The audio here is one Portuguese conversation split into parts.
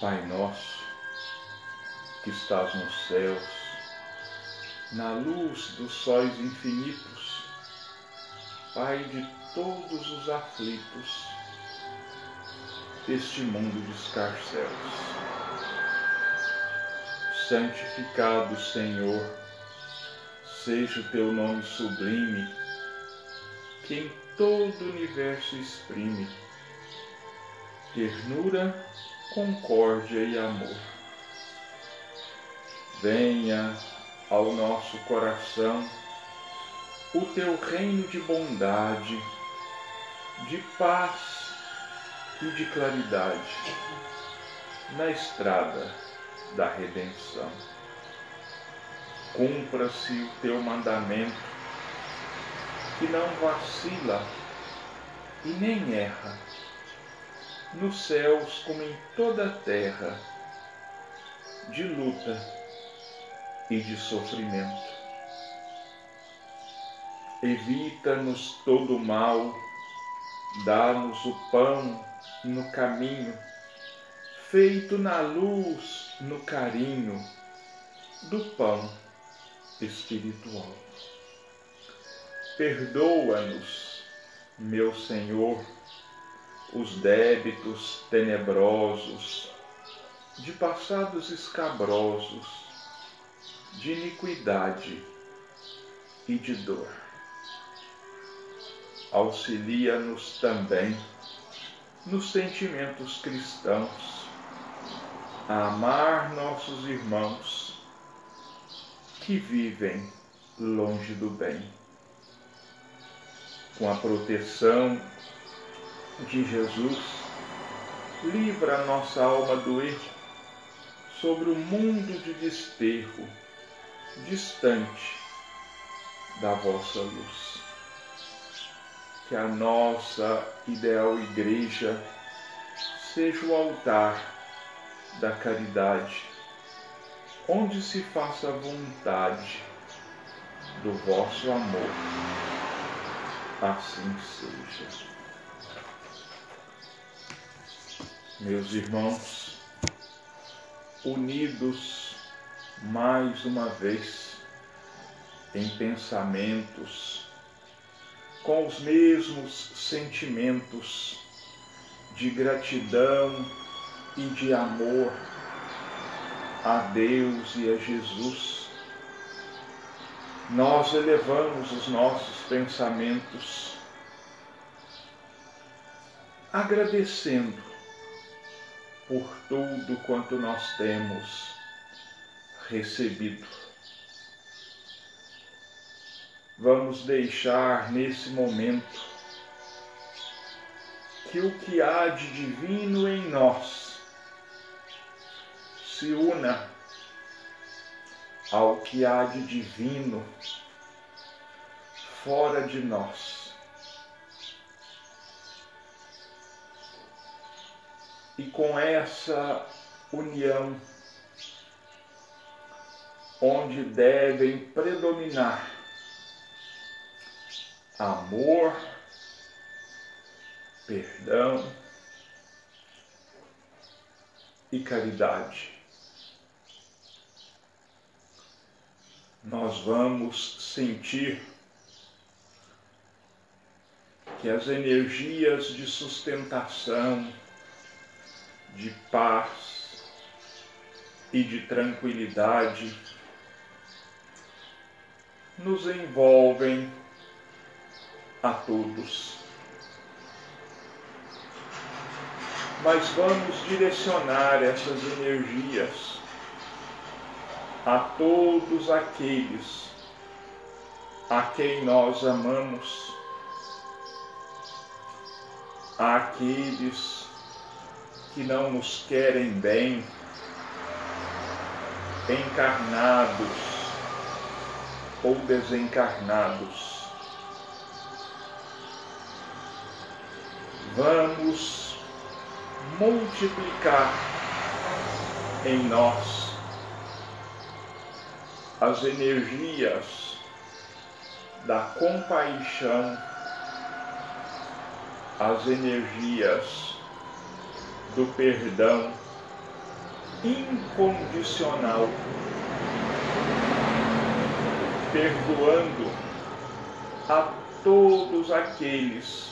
Pai nosso, que estás nos céus, na luz dos sóis infinitos, Pai de todos os aflitos deste mundo de escarcéus. Santificado, Senhor, seja o teu nome sublime, que em todo o universo exprime ternura, concórdia e amor. Venha ao nosso coração o teu reino de bondade, de paz e de claridade na estrada da redenção. Cumpra-se o teu mandamento, que não vacila e nem erra, nos céus como em toda a terra, de luta e de sofrimento Evita-nos todo o mal, dá-nos o pão no caminho, feito na luz, no carinho do pão espiritual. Perdoa-nos, meu Senhor, os débitos tenebrosos, de passados escabrosos, de iniquidade e de dor auxilia-nos também nos sentimentos cristãos a amar nossos irmãos que vivem longe do bem. Com a proteção de Jesus, livra a nossa alma do erro sobre o mundo de desterro, distante da vossa luz que a nossa ideal igreja seja o altar da caridade, onde se faça a vontade do vosso amor. Assim seja. Meus irmãos, unidos mais uma vez em pensamentos, com os mesmos sentimentos de gratidão e de amor a Deus e a Jesus, nós elevamos os nossos pensamentos agradecendo por tudo quanto nós temos recebido vamos deixar nesse momento que o que há de divino em nós se una ao que há de divino fora de nós. E com essa união, onde devem predominar amor, perdão e caridade. Nós vamos sentir que as energias de sustentação, de paz e de tranquilidade nos envolvem a todos. Mas vamos direcionar essas energias a todos aqueles a quem nós amamos, àqueles que não nos querem bem, encarnados ou desencarnados. vamos multiplicar em nós as energias da compaixão, as energias do perdão incondicional, perdoando a todos aqueles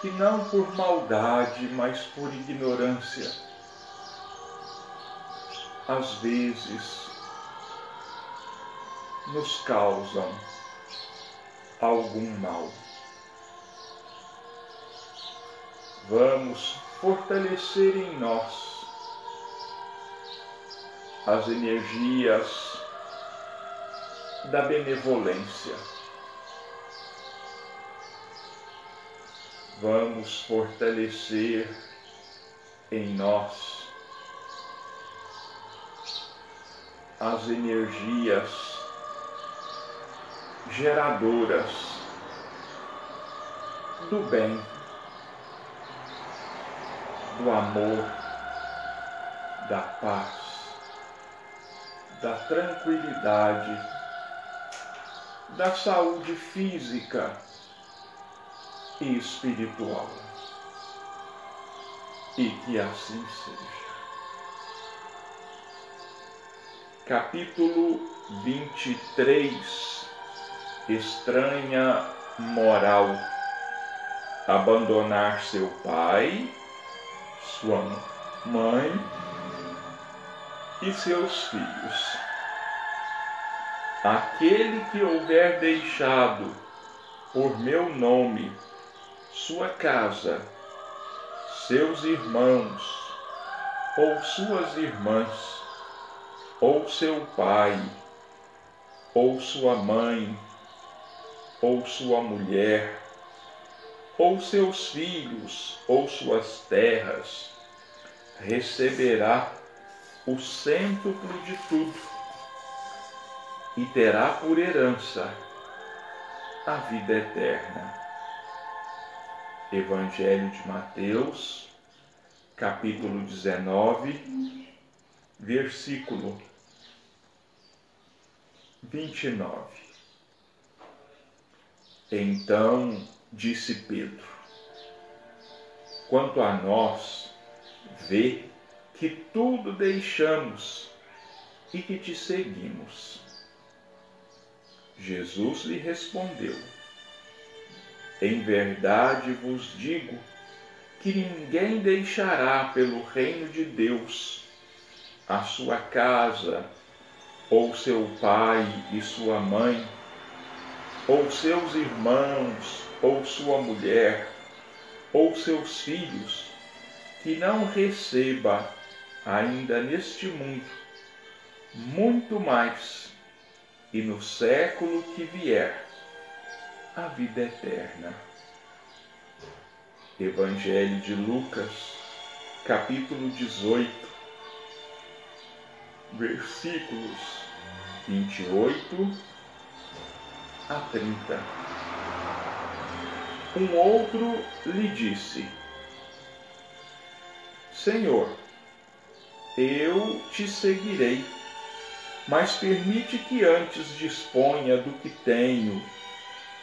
que não por maldade, mas por ignorância, às vezes nos causam algum mal. Vamos fortalecer em nós as energias da benevolência. Vamos fortalecer em nós as energias geradoras do bem, do amor, da paz, da tranquilidade da saúde física e espiritual. E que assim seja. Capítulo 23 Estranha moral. Abandonar seu pai, sua mãe e seus filhos. Aquele que houver deixado por meu nome sua casa, seus irmãos, ou suas irmãs, ou seu pai, ou sua mãe, ou sua mulher, ou seus filhos, ou suas terras, receberá o cêntuplo de tudo e terá por herança a vida eterna. Evangelho de Mateus, capítulo 19, versículo 29. Então disse Pedro: Quanto a nós, vê que tudo deixamos e que te seguimos. Jesus lhe respondeu: Em verdade vos digo que ninguém deixará pelo reino de Deus a sua casa, ou seu pai e sua mãe, ou seus irmãos, ou sua mulher, ou seus filhos, que não receba ainda neste mundo muito mais e no século que vier a vida eterna. Evangelho de Lucas, capítulo 18, versículos 28 a 30. Um outro lhe disse: Senhor, eu te seguirei mas permite que antes disponha do que tenho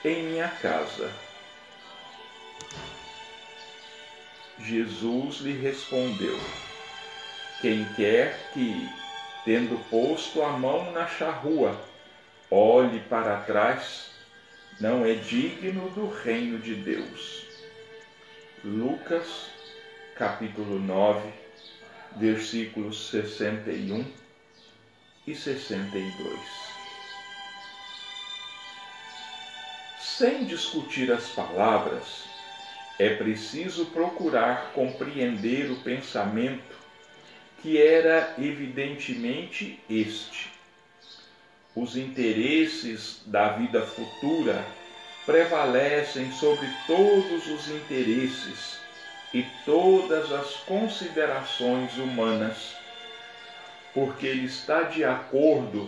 em minha casa. Jesus lhe respondeu: Quem quer que, tendo posto a mão na charrua, olhe para trás, não é digno do reino de Deus. Lucas, capítulo 9, versículos 61 e 62. Sem discutir as palavras, é preciso procurar compreender o pensamento que era evidentemente este. Os interesses da vida futura prevalecem sobre todos os interesses e todas as considerações humanas porque ele está de acordo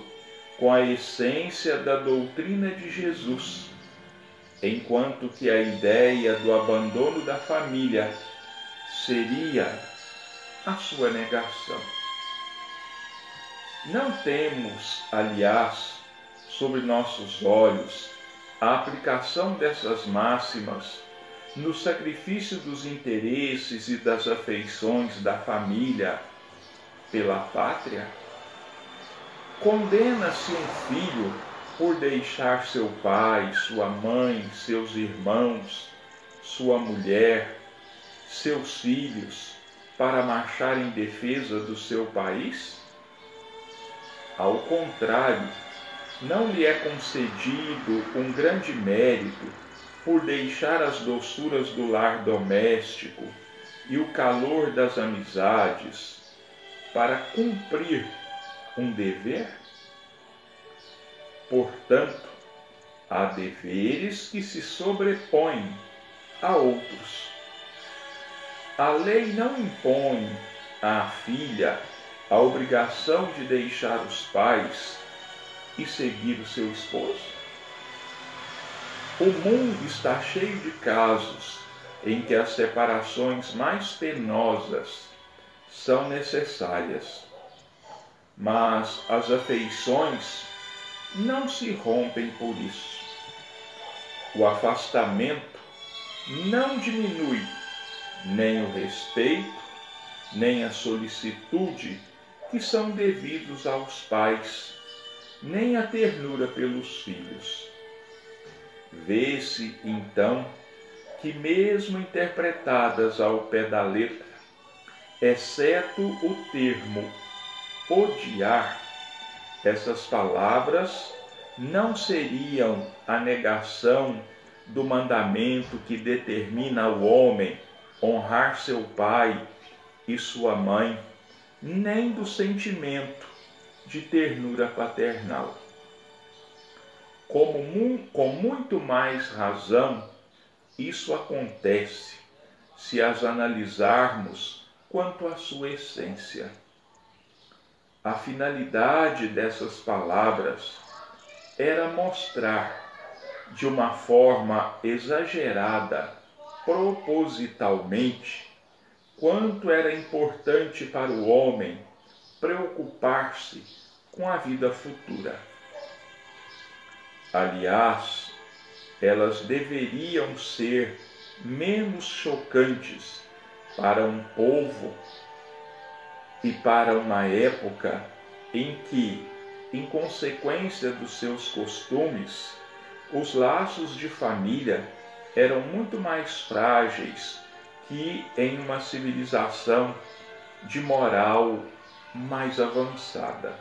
com a essência da doutrina de Jesus, enquanto que a ideia do abandono da família seria a sua negação. Não temos, aliás, sobre nossos olhos a aplicação dessas máximas no sacrifício dos interesses e das afeições da família pela pátria? Condena-se um filho por deixar seu pai, sua mãe, seus irmãos, sua mulher, seus filhos para marchar em defesa do seu país? Ao contrário, não lhe é concedido um grande mérito por deixar as doçuras do lar doméstico e o calor das amizades para cumprir um dever? Portanto, há deveres que se sobrepõem a outros. A lei não impõe à filha a obrigação de deixar os pais e seguir o seu esposo? O mundo está cheio de casos em que as separações mais penosas são necessárias, mas as afeições não se rompem por isso. O afastamento não diminui nem o respeito, nem a solicitude que são devidos aos pais, nem a ternura pelos filhos. Vê-se, então, que, mesmo interpretadas ao pé da letra, exceto o termo odiar, essas palavras não seriam a negação do mandamento que determina ao homem honrar seu pai e sua mãe, nem do sentimento de ternura paternal como, com muito mais razão, isso acontece se as analisarmos quanto à sua essência. A finalidade dessas palavras era mostrar, de uma forma exagerada, propositalmente, quanto era importante para o homem preocupar-se com a vida futura. Aliás, elas deveriam ser menos chocantes para um povo e para uma época em que, em consequência dos seus costumes, os laços de família eram muito mais frágeis que em uma civilização de moral mais avançada.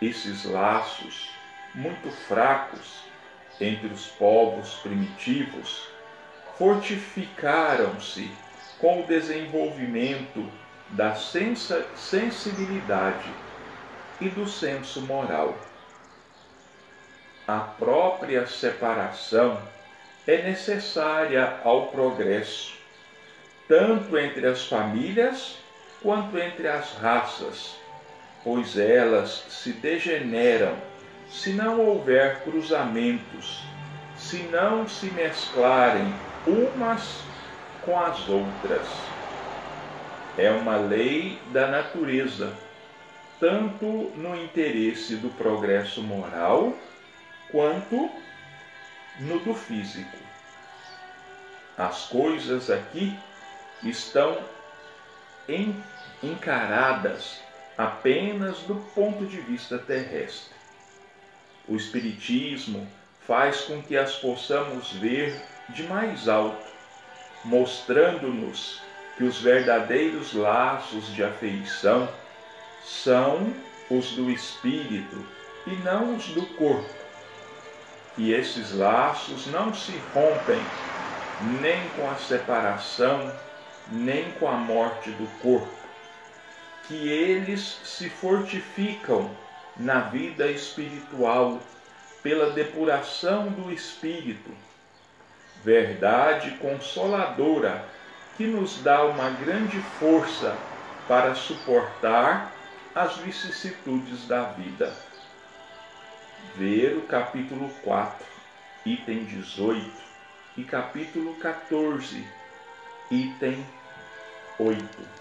Esses laços muito fracos entre os povos primitivos, fortificaram-se com o desenvolvimento da sensibilidade e do senso moral. A própria separação é necessária ao progresso, tanto entre as famílias quanto entre as raças, pois elas se degeneram se não houver cruzamentos, se não se mesclarem umas com as outras. É uma lei da natureza, tanto no interesse do progresso moral quanto no do físico. As coisas aqui estão encaradas apenas do ponto de vista terrestre. O Espiritismo faz com que as possamos ver de mais alto, mostrando-nos que os verdadeiros laços de afeição são os do espírito e não os do corpo. E esses laços não se rompem nem com a separação, nem com a morte do corpo, que eles se fortificam na vida espiritual pela depuração do espírito, verdade consoladora que nos dá uma grande força para suportar as vicissitudes da vida. Ver o capítulo 4, item 18, e capítulo 14, item 8.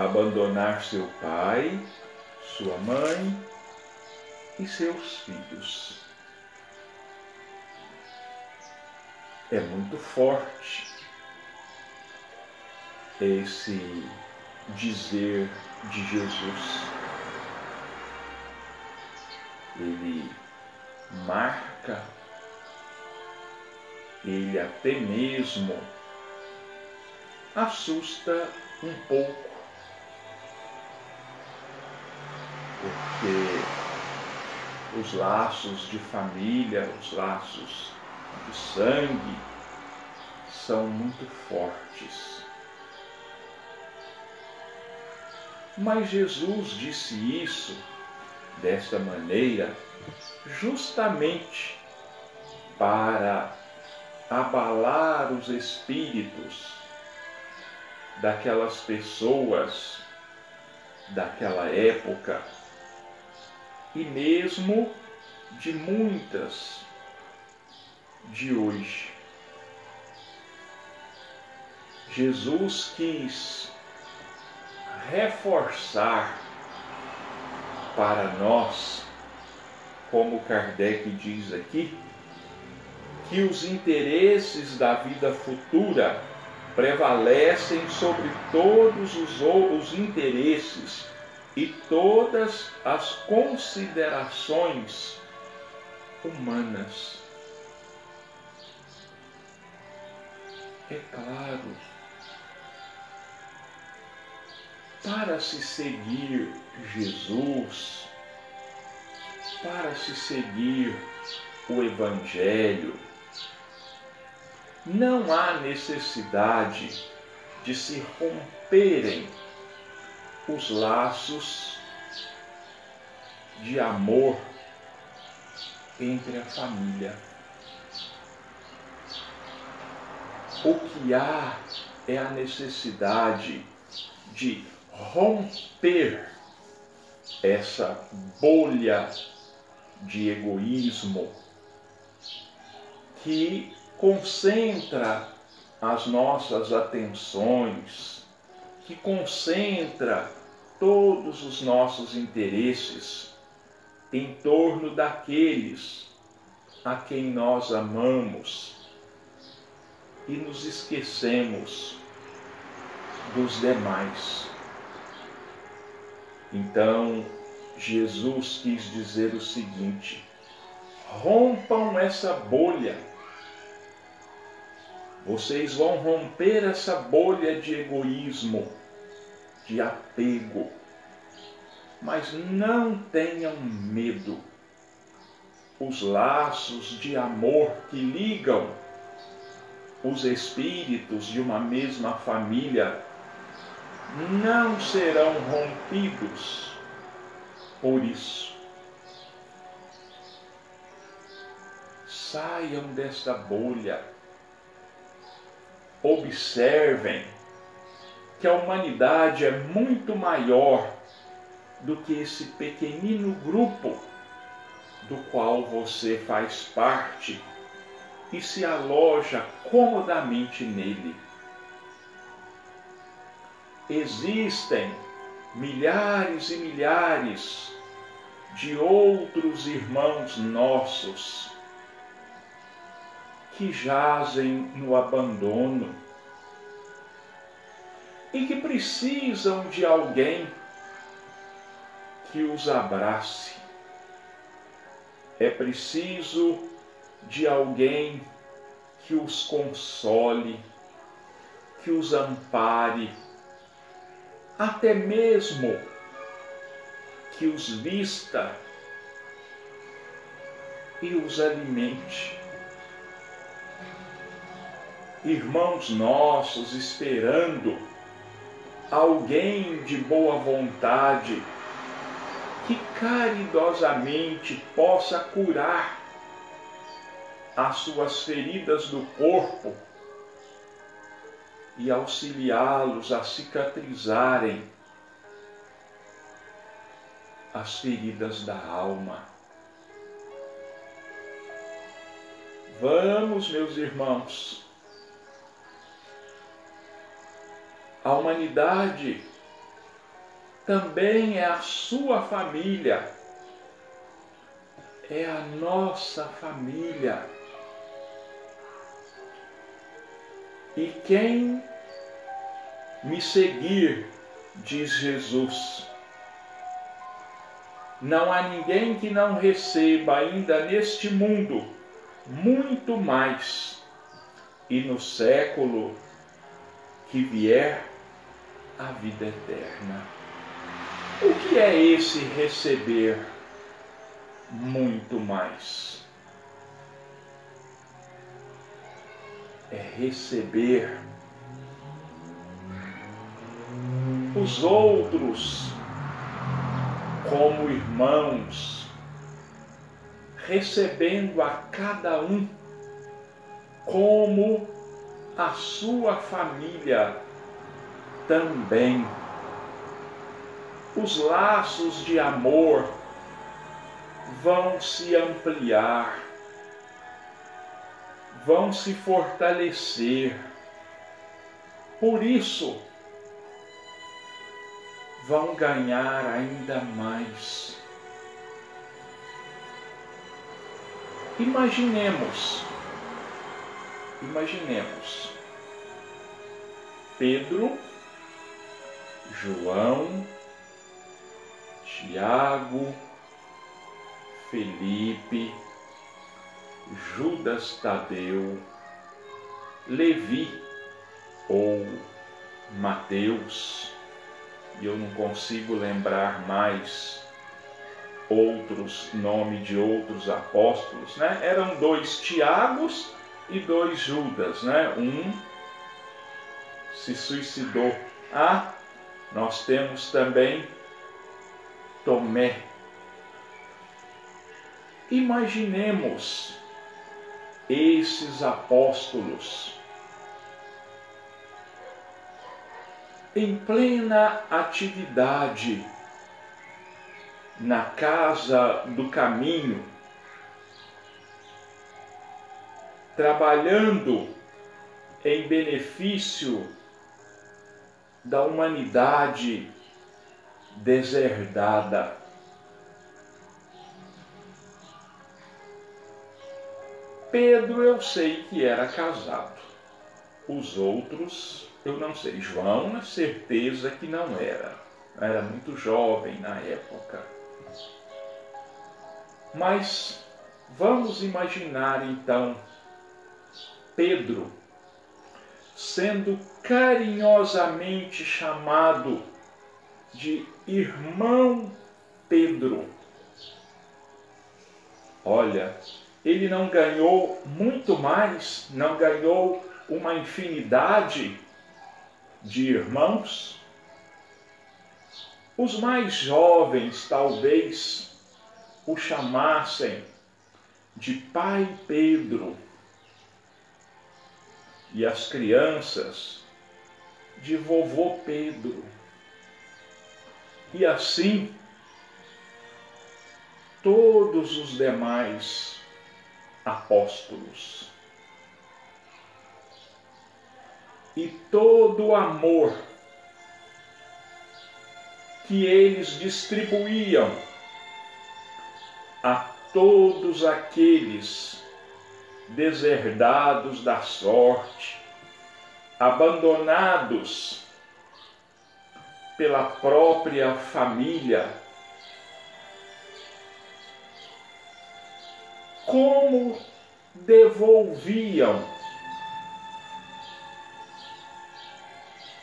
abandonar seu pai, sua mãe e seus filhos. É muito forte esse dizer de Jesus. Ele marca, ele até mesmo assusta um pouco, porque os laços de família, os laços de sangue são muito fortes. Mas Jesus disse isso desta maneira justamente para abalar os espíritos daquelas pessoas daquela época e mesmo de muitas de hoje. Jesus quis reforçar para nós, como Kardec diz aqui, que os interesses da vida futura prevalecem sobre todos os outros interesses e todas as considerações humanas. É claro, para se seguir Jesus, para se seguir o Evangelho, não há necessidade de se romperem os laços de amor entre a família. O que há é a necessidade de romper essa bolha de egoísmo que concentra as nossas atenções, que concentra todos os nossos interesses em torno daqueles a quem nós amamos e nos esquecemos dos demais. Então, Jesus quis dizer o seguinte: rompam essa bolha. Vocês vão romper essa bolha de egoísmo de apego. Mas não tenham medo. Os laços de amor que ligam os espíritos de uma mesma família não serão rompidos por isso. Saiam desta bolha. Observem que a humanidade é muito maior do que esse pequenino grupo do qual você faz parte e se aloja comodamente nele. Existem milhares e milhares de outros irmãos nossos que jazem no abandono e que precisam de alguém que os abrace. É preciso de alguém que os console, que os ampare, até mesmo que os vista e os alimente. Irmãos nossos esperando alguém de boa vontade que caridosamente possa curar as suas feridas do corpo e auxiliá-los a cicatrizarem as feridas da alma. Vamos, meus irmãos, A humanidade também é a sua família. é a nossa família. E quem me seguir, diz Jesus, não há ninguém que não receba ainda neste mundo muito mais, e no século que vier, a vida eterna. O que é esse receber muito mais? É receber os outros como irmãos, recebendo a cada um como a sua família também. Os laços de amor vão se ampliar, vão se fortalecer. Por isso, vão ganhar ainda mais. Imaginemos, imaginemos Pedro, João, Tiago, Felipe, Judas Tadeu, Levi ou Mateus, e eu não consigo lembrar mais outros nomes de outros apóstolos, né? Eram dois Tiagos e dois Judas, né? Um se suicidou. Ah, nós temos também Tomé. Imaginemos esses apóstolos em plena atividade na casa do caminho, trabalhando em benefício da humanidade deserdada. Pedro eu sei que era casado, os outros eu não sei. João, na certeza que não era. Era muito jovem na época. Mas vamos imaginar então Pedro sendo carinhosamente chamado de irmão Pedro. Olha, ele não ganhou muito mais, não ganhou uma infinidade de irmãos. Os mais jovens talvez o chamassem de Pai Pedro e as crianças de Vovô Pedro. E assim, todos os demais apóstolos. E todo o amor que eles distribuíam a todos aqueles deserdados da sorte, abandonados pela própria família. Como devolviam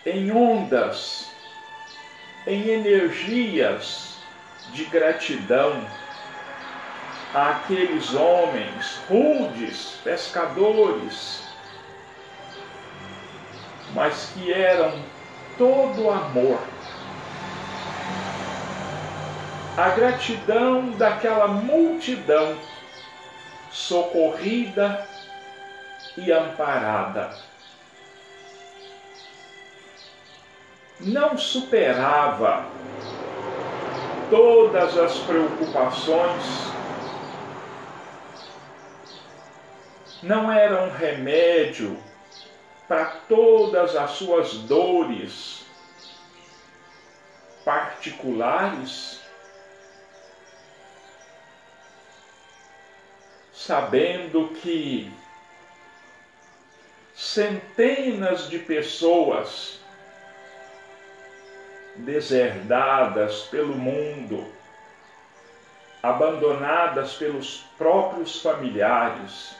em ondas, em energias de gratidão àqueles homens rudes, pescadores, mas que eram todo amor. A gratidão daquela multidão socorrida e amparada. Não superava todas as preocupações, não era um remédio para todas as suas dores particulares, sabendo que centenas de pessoas deserdadas pelo mundo, abandonadas pelos próprios familiares,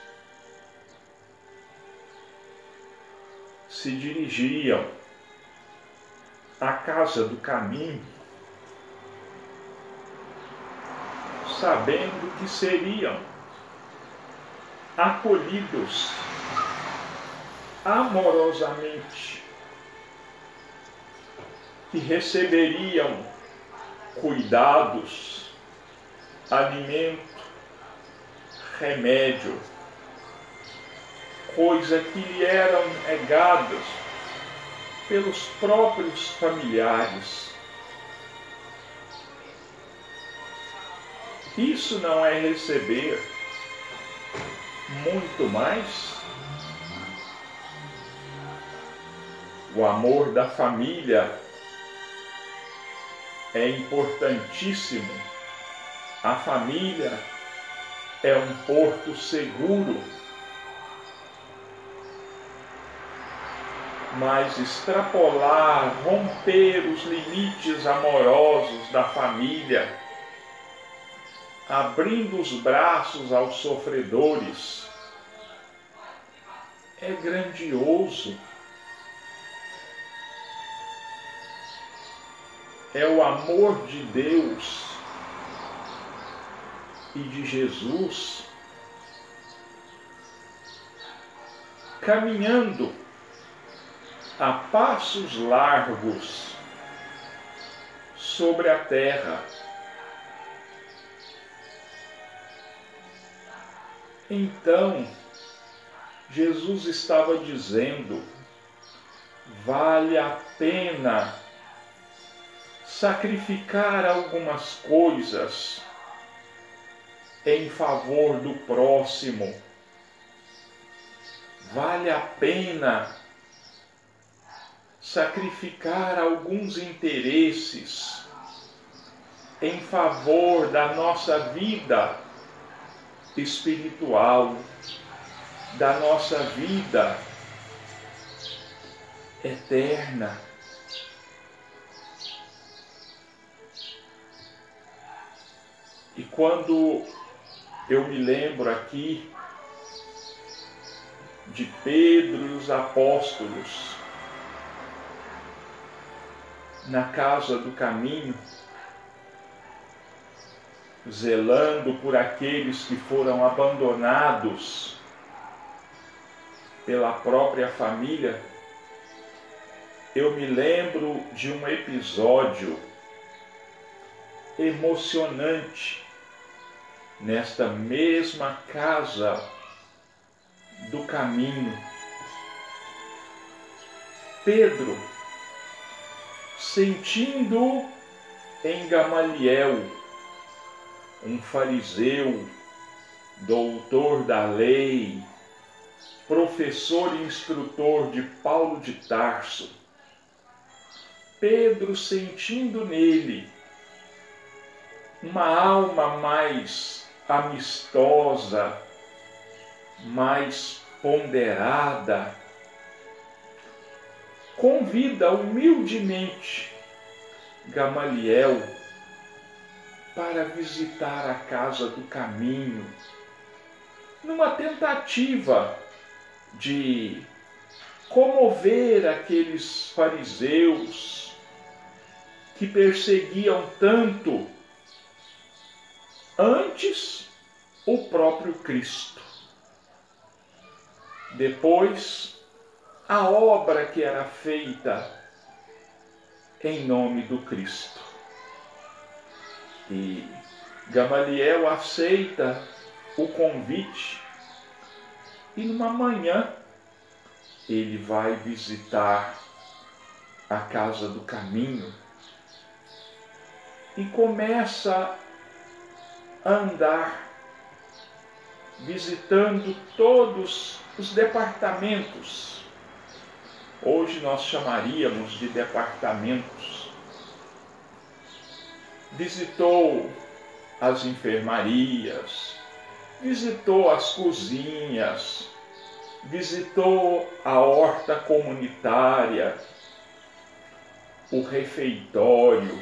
se dirigiam à casa do caminho, sabendo que seriam acolhidos amorosamente, que receberiam cuidados, alimento, remédio, coisa que lhe eram negadas pelos próprios familiares. Isso não é receber muito mais o amor da família é importantíssimo. A família é um porto seguro. Mas extrapolar, romper os limites amorosos da família, abrindo os braços aos sofredores, é grandioso. É o amor de Deus e de Jesus caminhando a passos largos sobre a terra. Então, Jesus estava dizendo: vale a pena sacrificar algumas coisas em favor do próximo. Vale a pena sacrificar alguns interesses em favor da nossa vida espiritual da nossa vida eterna. E quando eu me lembro aqui de Pedro e os apóstolos na casa do caminho, zelando por aqueles que foram abandonados pela própria família, eu me lembro de um episódio emocionante nesta mesma casa do caminho. Pedro, sentindo em Gamaliel, um fariseu, doutor da lei, professor e instrutor de Paulo de Tarso, Pedro sentindo nele uma alma mais amistosa, mais ponderada, convida humildemente Gamaliel para visitar a casa do caminho, numa tentativa de comover aqueles fariseus que perseguiam tanto antes o próprio Cristo. Depois, a obra que era feita em nome do Cristo. E Gamaliel aceita o convite e numa manhã ele vai visitar a casa do caminho e começa andar visitando todos os departamentos. Hoje nós chamaríamos de departamentos. Visitou as enfermarias, visitou as cozinhas, visitou a horta comunitária, o refeitório,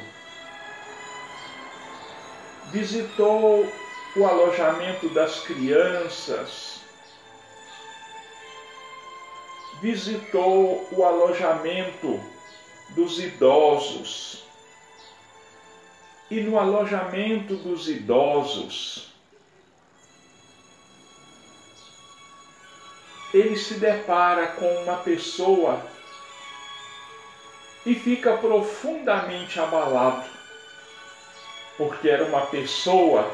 visitou o alojamento das crianças, visitou o alojamento dos idosos. E no alojamento dos idosos, ele se depara com uma pessoa e fica profundamente abalado, porque era uma pessoa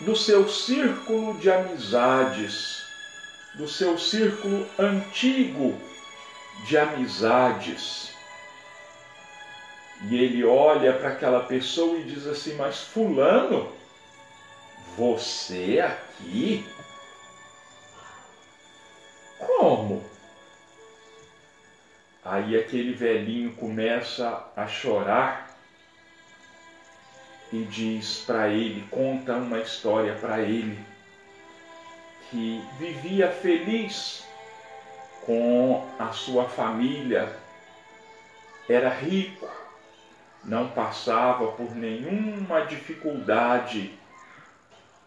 do seu círculo de amizades, do seu círculo antigo de amizades. E ele olha para aquela pessoa e diz assim: Mas, Fulano, você aqui? Como? Aí aquele velhinho começa a chorar e diz para ele, conta uma história para ele, que vivia feliz com a sua família, era rico, não passava por nenhuma dificuldade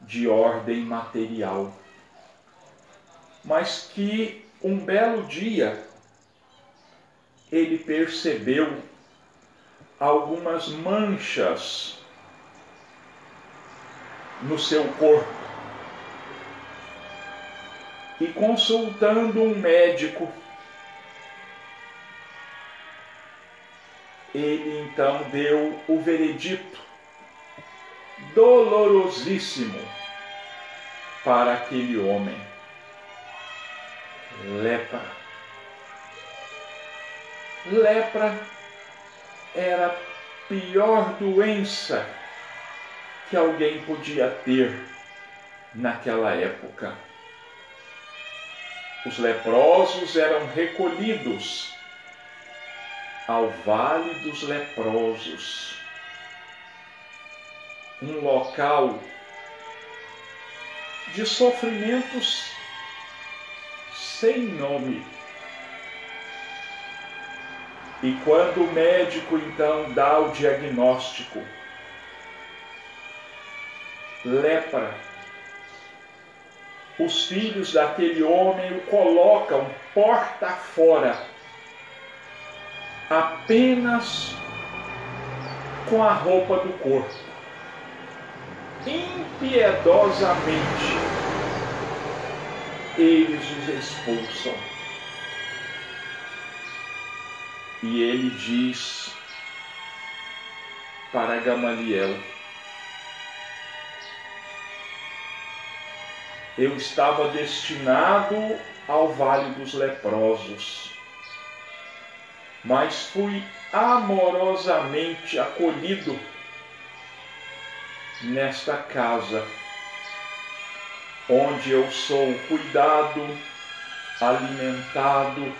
de ordem material, mas que um belo dia ele percebeu algumas manchas no seu corpo. E consultando um médico, ele então deu o veredito dolorosíssimo para aquele homem. Lepra lepra era a pior doença que alguém podia ter naquela época. Os leprosos eram recolhidos ao Vale dos Leprosos, um local de sofrimentos sem nome e quando o médico então dá o diagnóstico, lepra, os filhos daquele homem o colocam porta fora, apenas com a roupa do corpo, impiedosamente eles os expulsam. E ele diz para Gamaliel: Eu estava destinado ao vale dos leprosos, mas fui amorosamente acolhido nesta casa, onde eu sou cuidado, alimentado,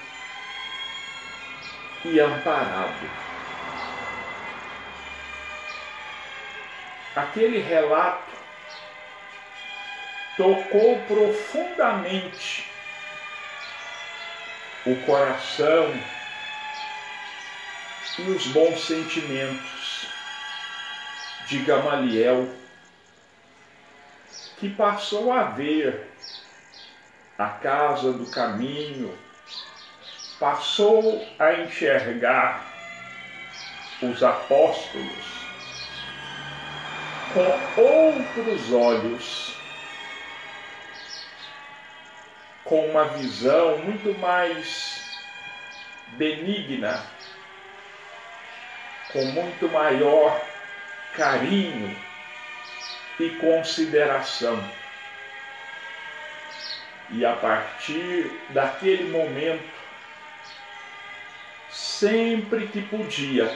e amparado. Aquele relato tocou profundamente o coração e os bons sentimentos de Gamaliel, que passou a ver a casa do caminho passou a enxergar os apóstolos com outros olhos, com uma visão muito mais benigna, com muito maior carinho e consideração. E a partir daquele momento, sempre que podia.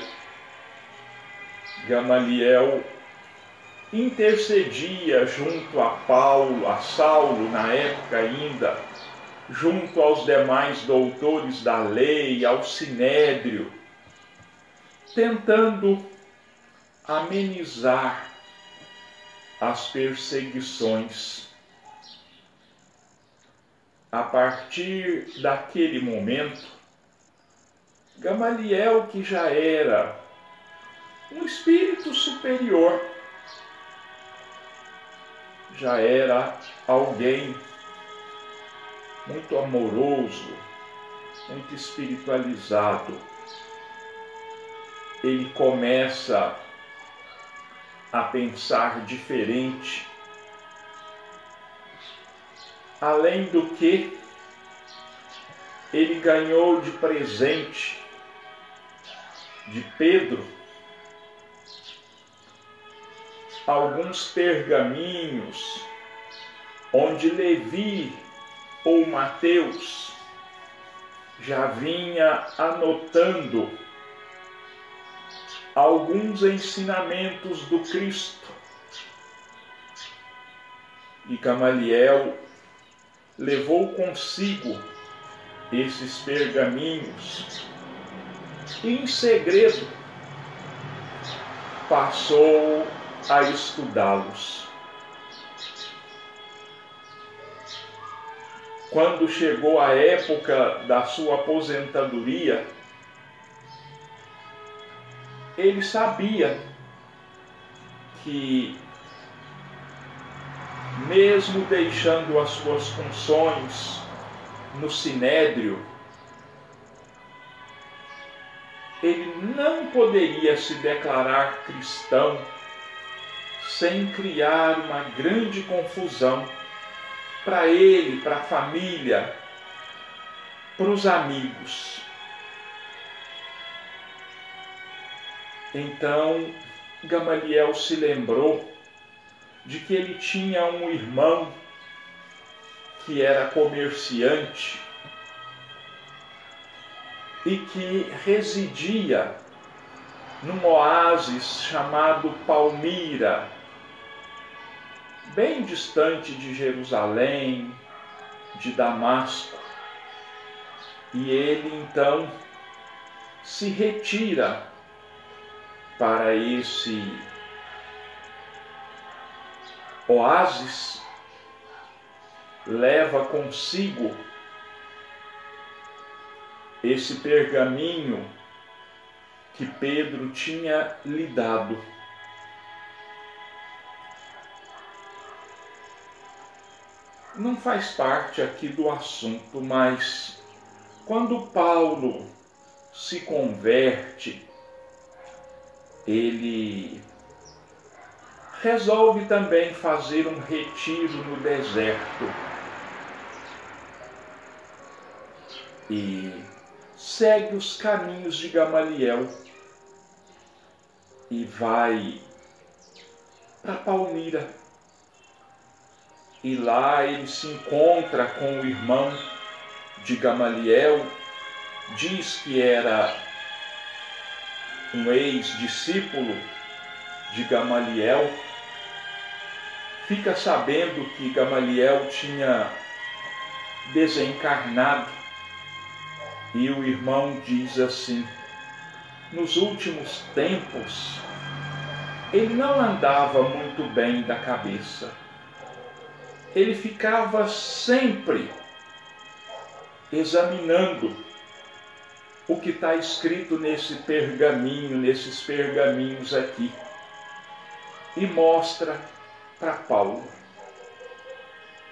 Gamaliel intercedia junto a Paulo, a Saulo na época ainda, junto aos demais doutores da lei, ao sinédrio, tentando amenizar as perseguições. A partir daquele momento, Gamaliel, que já era um espírito superior, já era alguém muito amoroso, muito espiritualizado. Ele começa a pensar diferente. Além do que, ele ganhou de presente de Pedro alguns pergaminhos onde Levi ou Mateus já vinha anotando alguns ensinamentos do Cristo. E Gamaliel levou consigo esses pergaminhos e, em segredo, passou a estudá-los. Quando chegou a época da sua aposentadoria, ele sabia que, mesmo deixando as suas funções no sinédrio, ele não poderia se declarar cristão sem criar uma grande confusão para ele, para a família, para os amigos. Então Gamaliel se lembrou de que ele tinha um irmão que era comerciante e que residia num oásis chamado Palmira, bem distante de Jerusalém, de Damasco. E ele então se retira para esse oásis, leva consigo esse pergaminho que Pedro tinha lhe dado. Não faz parte aqui do assunto, mas quando Paulo se converte, ele resolve também fazer um retiro no deserto. E segue os caminhos de Gamaliel e vai para Palmira. E lá ele se encontra com o irmão de Gamaliel, diz que era um ex-discípulo de Gamaliel, fica sabendo que Gamaliel tinha desencarnado e o irmão diz assim: nos últimos tempos, ele não andava muito bem da cabeça. Ele ficava sempre examinando o que está escrito nesse pergaminho, nesses pergaminhos aqui, e mostra para Paulo.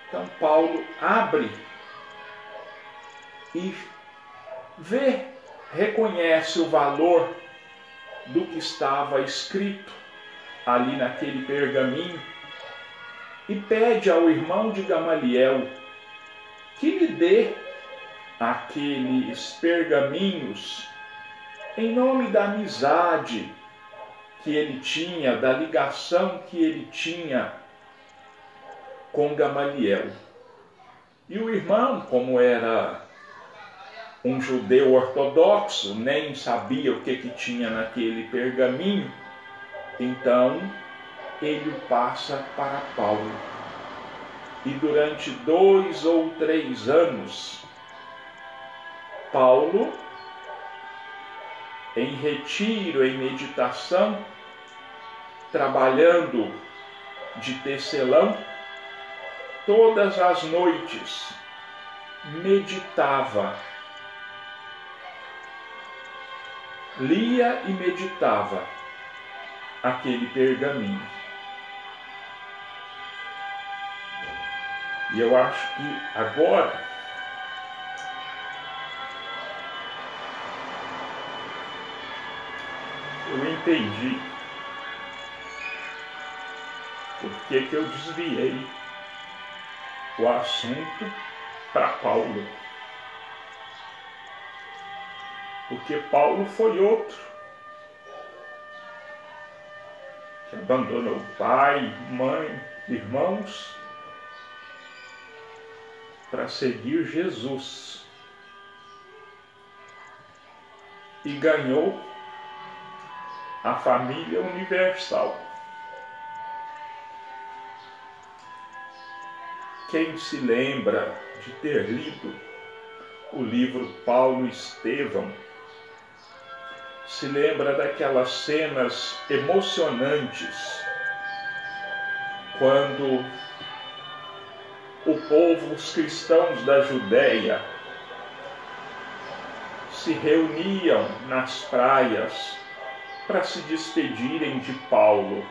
Então, Paulo abre e vê reconhece o valor do que estava escrito ali naquele pergaminho e pede ao irmão de Gamaliel que lhe dê aqueles pergaminhos em nome da amizade que ele tinha, da ligação que ele tinha com Gamaliel. E o irmão, como era um judeu ortodoxo, nem sabia o que, que tinha naquele pergaminho, então ele o passa para Paulo. E durante dois ou três anos, Paulo, em retiro, em meditação, trabalhando de tecelão, todas as noites meditava, lia e meditava aquele pergaminho. E eu acho que agora eu entendi por que, que eu desviei o assunto para Paulo. Porque Paulo foi outro que abandonou pai, mãe, irmãos para seguir Jesus e ganhou a família universal. Quem se lembra de ter lido o livro Paulo Estevão, se lembra daquelas cenas emocionantes quando o povo, os cristãos da Judéia, se reuniam nas praias para se despedirem de Paulo,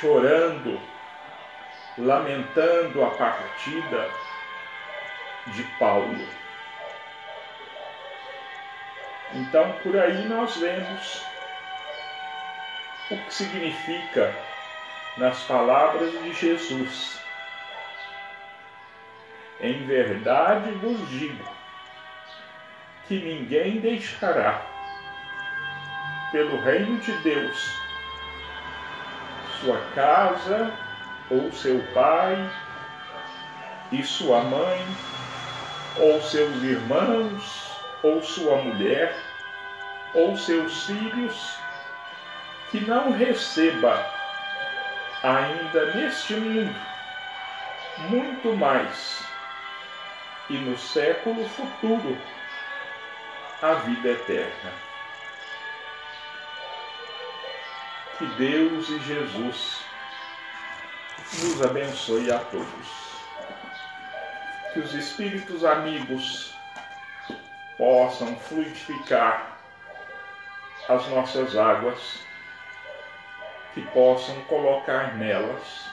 chorando, lamentando a partida de Paulo. Então, por aí nós vemos o que significa nas palavras de Jesus. Em verdade vos digo que ninguém deixará pelo reino de Deus sua casa ou seu pai e sua mãe ou seus irmãos ou sua mulher ou seus filhos que não receba ainda neste mundo, muito mais, e no século futuro, a vida eterna. Que Deus e Jesus nos abençoe a todos. Que os Espíritos amigos possam fluidificar as nossas águas que possam colocar nelas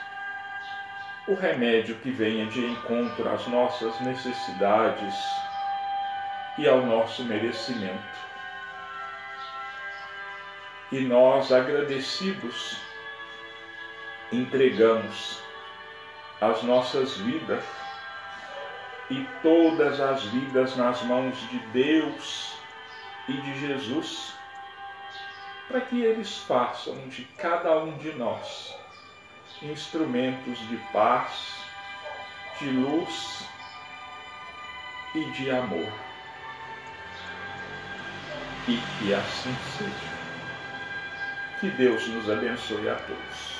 o remédio que venha de encontro às nossas necessidades e ao nosso merecimento. E nós, agradecidos, entregamos as nossas vidas e todas as vidas nas mãos de Deus e de Jesus para que eles façam de cada um de nós instrumentos de paz, de luz e de amor. E que assim seja. Que Deus nos abençoe a todos.